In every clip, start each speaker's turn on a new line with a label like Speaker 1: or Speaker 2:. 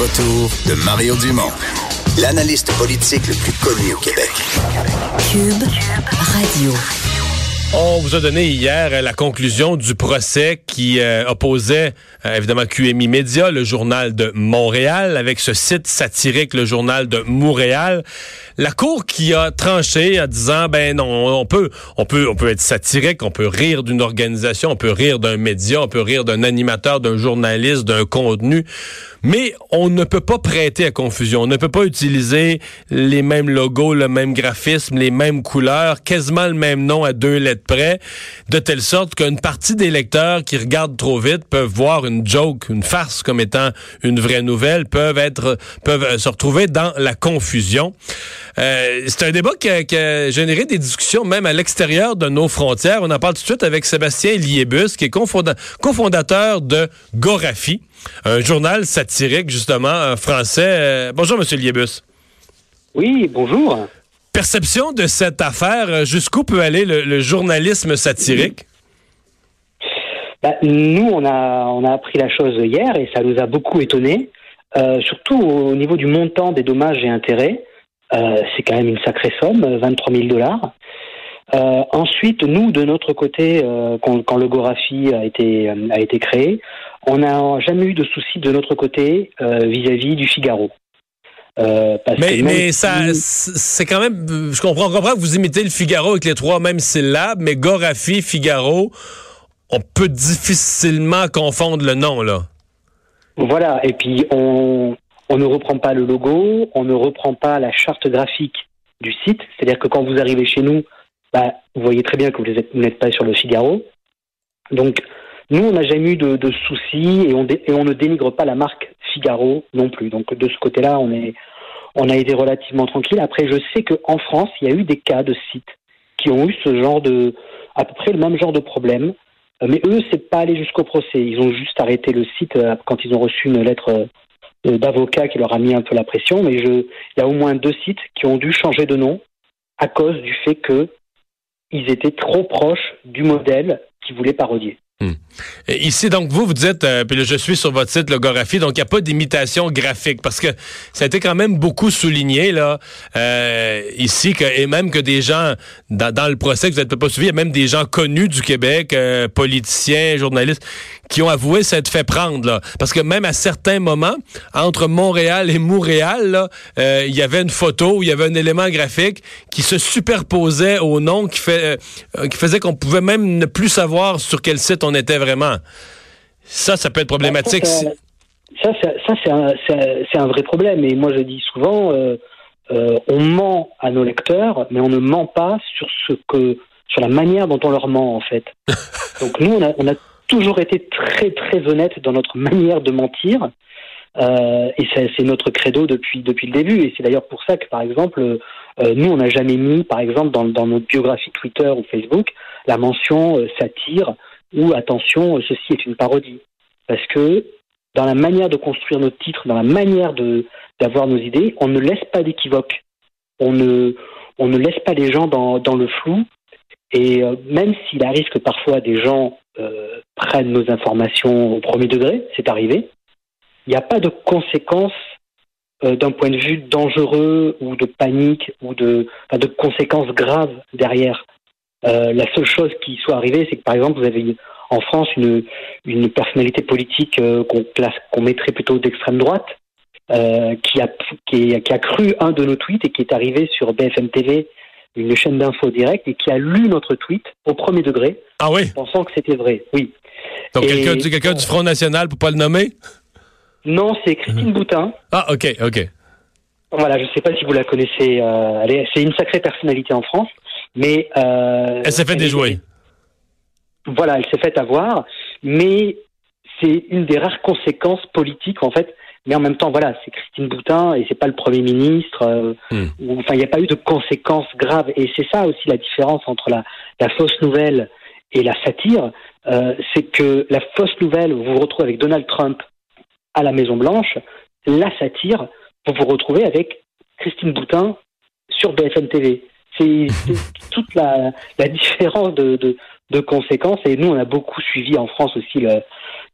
Speaker 1: Retour de Mario Dumont, l'analyste politique le plus connu au Québec.
Speaker 2: Cube Radio.
Speaker 3: On vous a donné hier euh, la conclusion du procès qui euh, opposait euh, évidemment QMI Média, le journal de Montréal, avec ce site satirique, le journal de Montréal. La cour qui a tranché en disant ben non, on peut, on peut, on peut être satirique, on peut rire d'une organisation, on peut rire d'un média, on peut rire d'un animateur, d'un journaliste, d'un contenu, mais on ne peut pas prêter à confusion. On ne peut pas utiliser les mêmes logos, le même graphisme, les mêmes couleurs, quasiment le même nom à deux lettres près, de telle sorte qu'une partie des lecteurs qui regardent trop vite peuvent voir une joke, une farce comme étant une vraie nouvelle, peuvent être, peuvent se retrouver dans la confusion. Euh, c'est un débat qui a, qui a, généré des discussions même à l'extérieur de nos frontières. On en parle tout de suite avec Sébastien Liébus, qui est cofonda cofondateur de Gorafi, un journal satirique justement français. Euh, bonjour, Monsieur Liébus.
Speaker 4: Oui, bonjour.
Speaker 3: Perception de cette affaire, jusqu'où peut aller le, le journalisme satirique?
Speaker 4: Bah, nous, on a, on a appris la chose hier et ça nous a beaucoup étonnés, euh, surtout au niveau du montant des dommages et intérêts. Euh, c'est quand même une sacrée somme, 23 000 dollars. Euh, ensuite, nous, de notre côté, euh, quand, quand, le Gorafi a été, a été créé, on n'a jamais eu de soucis de notre côté vis-à-vis -vis du Figaro.
Speaker 3: Euh, mais, mais ça, c'est quand même, je comprends, je comprends que vous imitez le Figaro avec les trois mêmes syllabes, mais Gorafi, Figaro, on peut difficilement confondre le nom, là.
Speaker 4: Voilà, et puis on, on ne reprend pas le logo, on ne reprend pas la charte graphique du site, c'est-à-dire que quand vous arrivez chez nous, bah, vous voyez très bien que vous n'êtes pas sur le Figaro. Donc, nous, on n'a jamais eu de, soucis et on, et on ne dénigre pas la marque Figaro non plus. Donc, de ce côté-là, on, a été relativement tranquille. Après, je sais qu'en France, il y a eu des cas de sites qui ont eu ce genre de, à peu près le même genre de problème. Mais eux, c'est pas allé jusqu'au procès. Ils ont juste arrêté le site quand ils ont reçu une lettre d'avocat qui leur a mis un peu la pression. Mais je, il y a au moins deux sites qui ont dû changer de nom à cause du fait que ils étaient trop proches du modèle qu'ils voulaient parodier.
Speaker 3: Hum. Ici, donc, vous, vous dites, euh, puis là, je suis sur votre site, le Gorafi, donc il n'y a pas d'imitation graphique, parce que ça a été quand même beaucoup souligné, là, euh, ici, que, et même que des gens, dans, dans le procès que vous n'êtes pas suivi, il y a même des gens connus du Québec, euh, politiciens, journalistes, qui ont avoué s'être fait prendre, là. Parce que même à certains moments, entre Montréal et Montréal, euh, il y avait une photo, il y avait un élément graphique qui se superposait au nom, qui, fait, qui faisait qu'on pouvait même ne plus savoir sur quel site on était vraiment. Ça, ça peut être problématique.
Speaker 4: Ça, ça c'est un, un, vrai problème. Et moi, je dis souvent, euh, euh, on ment à nos lecteurs, mais on ne ment pas sur ce que, sur la manière dont on leur ment, en fait. Donc nous, on a, on a, toujours été très, très honnête dans notre manière de mentir. Euh, et c'est notre credo depuis, depuis le début. Et c'est d'ailleurs pour ça que, par exemple, euh, nous, on n'a jamais mis, par exemple, dans, dans, notre biographie Twitter ou Facebook, la mention euh, satire ou attention, ceci est une parodie. Parce que dans la manière de construire nos titres, dans la manière de d'avoir nos idées, on ne laisse pas d'équivoque. On ne, on ne laisse pas les gens dans, dans le flou. Et euh, même s'il arrive que parfois des gens euh, prennent nos informations au premier degré, c'est arrivé, il n'y a pas de conséquences euh, d'un point de vue dangereux ou de panique ou de, conséquences graves derrière. Euh, la seule chose qui soit arrivée, c'est que par exemple, vous avez en France une, personnalité politique qu'on mettrait plutôt d'extrême droite, qui, a, qui, a, cru un de nos tweets et qui est arrivé sur BFM TV, une chaîne d'info direct, et qui a lu notre tweet au premier degré,
Speaker 3: ah oui?
Speaker 4: pensant que c'était vrai. Oui.
Speaker 3: Donc quelqu'un du, du Front National, pour pas le nommer?
Speaker 4: Non, c'est Christine mmh. Boutin.
Speaker 3: Ah, ok, ok.
Speaker 4: Voilà, je ne sais pas si vous la connaissez. Euh, c'est une sacrée personnalité en France. Mais euh,
Speaker 3: elle s'est fait déjouer.
Speaker 4: Voilà, elle s'est fait avoir, mais c'est une des rares conséquences politiques. En fait, mais en même temps, voilà, c'est Christine Boutin et c'est pas le Premier ministre. euh,
Speaker 3: Hmm.
Speaker 4: enfin, il n'y a pas eu de conséquences graves. Et c'est ça aussi la différence entre la, la fausse nouvelle et la satire, euh, c'est que la fausse nouvelle, vous vous retrouvez avec Donald Trump à la Maison Blanche. La satire, vous vous retrouvez avec Christine Boutin sur BFM TV. C'est c'est toute la, la différence de, de, de conséquences. Et nous, on a beaucoup suivi en France aussi. Le,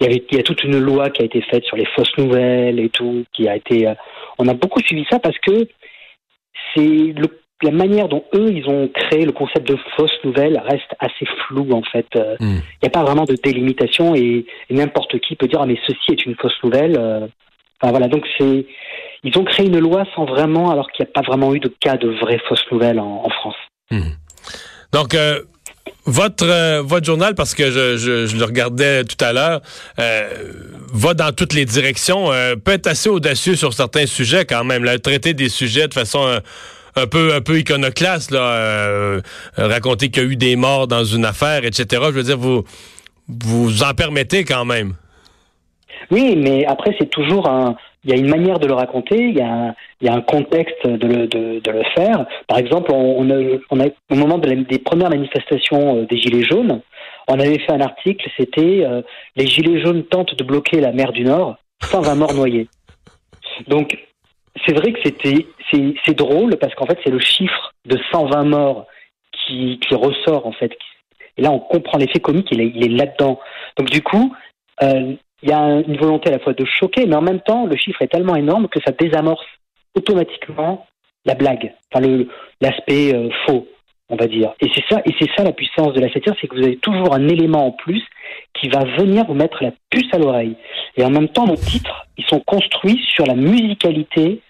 Speaker 4: il, y avait, il y a toute une loi qui a été faite sur les fausses nouvelles et tout, qui a été. euh, on a beaucoup suivi ça parce que c'est la manière dont eux ils ont créé le concept de fausse nouvelle reste assez flou en fait. Euh, Il
Speaker 3: Hmm.
Speaker 4: n'y a pas vraiment de délimitation et, et n'importe qui peut dire ah mais ceci est une fausse nouvelle. euh. Enfin voilà donc c'est ils ont créé une loi sans vraiment alors qu'il n'y a pas vraiment eu de cas de vraies fausses nouvelles en, en France.
Speaker 3: Donc, euh, votre euh, votre journal, parce que je, je, je le regardais tout à l'heure, euh, va dans toutes les directions, euh, peut être assez audacieux sur certains sujets quand même, là, traiter des sujets de façon euh, un peu un peu iconoclaste, là, euh, raconter qu'il y a eu des morts dans une affaire, etc. Je veux dire, vous vous en permettez quand même.
Speaker 4: Oui, mais après, c'est toujours un. Il y a une manière de le raconter, il y a un, contexte de le, faire. Par exemple, au moment des premières manifestations euh, des Gilets jaunes, on avait fait un article, c'était euh, Les Gilets jaunes tentent de bloquer la mer du Nord, 120 morts noyés. Donc, c'est vrai que c'était c'est drôle parce qu'en fait, c'est le chiffre de 120 morts qui, ressort, en fait. Et là, on comprend l'effet comique, il est, il est là-dedans. Donc, du coup, euh, il y a un- une volonté à la fois de choquer, mais en même temps, le chiffre est tellement énorme que ça désamorce automatiquement la blague, enfin l'aspect euh, faux, on va dire. Et c'est ça, et c'est ça la puissance de la satire, c'est que vous avez toujours un élément en plus qui va venir vous mettre la puce à l'oreille. Et en même temps, nos titres, ils sont construits sur la musicalité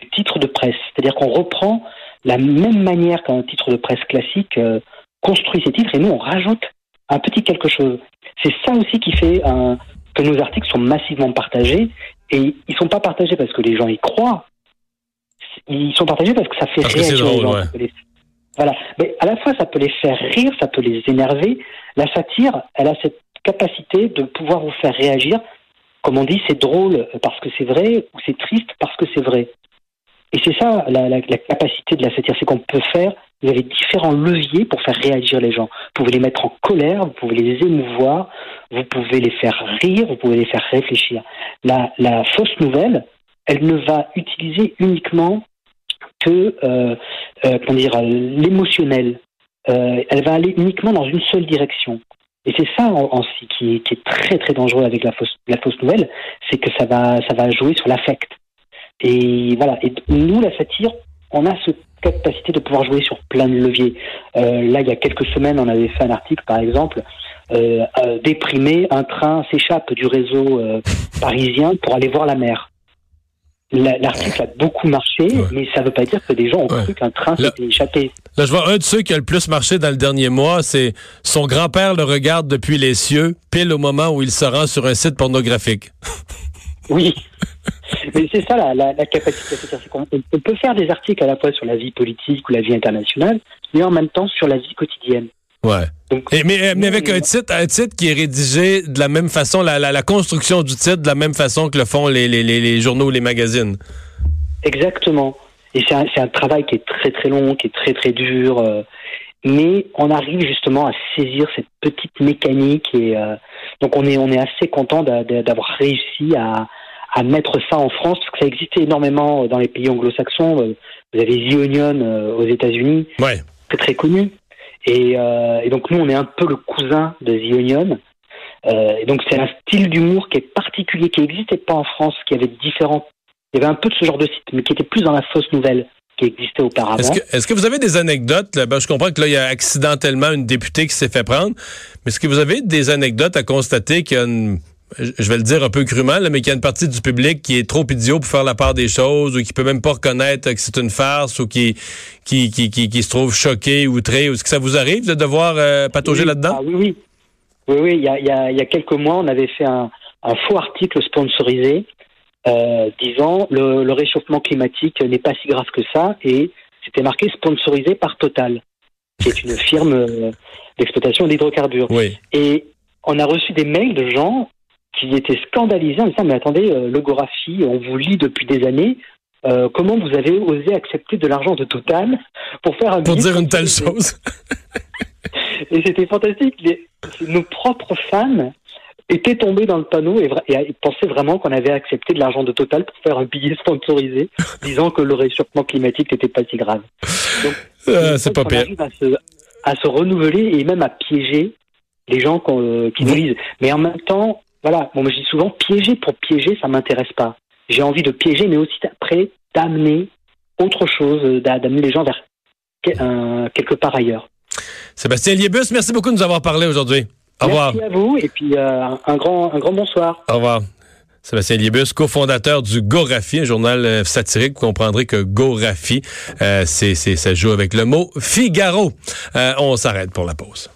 Speaker 4: du titre de presse, c'est-à-dire qu'on reprend la même manière qu'un titre de presse classique euh, construit ses titres, et nous on rajoute un petit quelque chose. C'est ça aussi qui fait un, que nos articles sont massivement partagés et ils sont pas partagés parce que les gens y croient. Ils sont partagés parce que ça fait
Speaker 3: Parce
Speaker 4: réagir les gens.
Speaker 3: ouais.
Speaker 4: Les- Voilà. Mais à la fois, ça peut les faire rire, ça peut les énerver. La satire, elle a cette capacité de pouvoir vous faire réagir. Comme on dit, c'est drôle parce que c'est vrai ou c'est triste parce que c'est vrai. Et c'est ça la, capacité de la satire, c'est qu'on peut faire, vous avez différents leviers pour faire réagir les gens. Vous pouvez les mettre en colère, vous pouvez les émouvoir, vous pouvez les faire rire, vous pouvez les faire réfléchir. La, fausse nouvelle, elle ne va utiliser uniquement que euh, euh, comment dire, l'émotionnel. Euh, elle va aller uniquement dans une seule direction. Et c'est ça en, en si qui, est, qui est très très dangereux avec la fausse, la fausse nouvelle, c'est que ça va, ça va jouer sur l'affect. Et voilà. Et nous, la satire, on a cette capacité de pouvoir jouer sur plein de leviers. Euh, là, il y a quelques semaines, on avait fait un article, par exemple, euh, euh, déprimé, un train s'échappe du réseau parisien pour aller voir la mer. La- L'article a beaucoup marché,
Speaker 3: Ouais.
Speaker 4: mais ça ne veut pas dire que des gens ont
Speaker 3: Ouais.
Speaker 4: cru qu'un train s'était échappé.
Speaker 3: Là, je vois un de ceux qui a le plus marché dans le dernier mois, c'est son grand-père le regarde depuis les cieux, pile au moment où il se rend sur un site pornographique.
Speaker 4: Oui. Mais c'est ça la, la, la capacité. On peut faire des articles à la fois sur la vie politique ou la vie internationale, mais en même temps sur la vie quotidienne.
Speaker 3: Ouais.
Speaker 4: Donc,
Speaker 3: Et, mais, euh, mais avec un titre, un titre qui est rédigé de la même façon, la, la, la construction du titre de la même façon que le font les, les, les, journaux ou les magazines.
Speaker 4: Exactement. Et c'est un, travail qui est très très long, qui est très très dur, euh, mais on arrive justement à saisir cette petite mécanique et euh, donc on est on est assez content d'a- d'a- d'avoir réussi à, à mettre ça en France parce que ça existait énormément dans les pays anglo-saxons. Euh, Vous avez The Onion euh, aux États-Unis,
Speaker 3: Ouais.
Speaker 4: très très connu. Et, euh, et donc nous, on est un peu le cousin de The Onion. Euh, et donc c'est un style d'humour qui est particulier, qui n'existait pas en France, qui avait différents. Il y avait un peu de ce genre de site, mais qui était plus dans la fausse nouvelle qui existait auparavant.
Speaker 3: Est-ce que, vous avez des anecdotes? là? Ben, je comprends que là, il y a accidentellement une députée qui s'est fait prendre, mais est-ce que vous avez des anecdotes à constater qu'il y a une, je vais le dire un peu crûment, là, mais qu'il y a une partie du public qui est trop idiot pour faire la part des choses ou qui peut même pas reconnaître que c'est une farce ou qui, qui, qui, qui, qui se trouve choqué, outré? Est-ce que ça vous arrive de devoir euh, patauger
Speaker 4: Oui,
Speaker 3: là-dedans?
Speaker 4: ah oui, oui. Oui, oui, il y a, il y a- il y a quelques mois, on avait fait un, un faux article sponsorisé euh, disant le, le réchauffement climatique n'est pas si grave que ça et c'était marqué sponsorisé par Total, qui est une firme euh, d'exploitation d'hydrocarbures.
Speaker 3: Oui.
Speaker 4: Et on a reçu des mails de gens qui étaient scandalisés en disant mais attendez, euh, le Gorafi, on vous lit depuis des années. euh, comment vous avez osé accepter de l'argent de Total pour faire un
Speaker 3: Pour dire une telle chose.
Speaker 4: Et c'était fantastique. Les- nos propres fans étaient tombés dans le panneau et, et pensaient vraiment qu'on avait accepté de l'argent de Total pour faire un billet sponsorisé, disant que le réchauffement climatique n'était pas si grave. Donc,
Speaker 3: Euh, c'est pas pire.
Speaker 4: À se, à se renouveler et même à piéger les gens qu'on, euh, qui nous lisent. Mais en même temps, voilà, bon, moi, je dis souvent, piéger pour piéger, ça m'intéresse pas. J'ai envie de piéger, mais aussi après d'amener autre chose, euh, d'a- d'amener les gens vers un- quelque part ailleurs.
Speaker 3: Sébastien Liebus, merci beaucoup de nous avoir parlé aujourd'hui. Au revoir.
Speaker 4: Merci à vous et puis euh, un, grand, un grand bonsoir.
Speaker 3: Au revoir. Sébastien Liebus, cofondateur du Gorafi, un journal euh, satirique. Vous comprendrez que Gorafi, euh, c'est, c'est, ça joue avec le mot Figaro. Euh, on s'arrête pour la pause.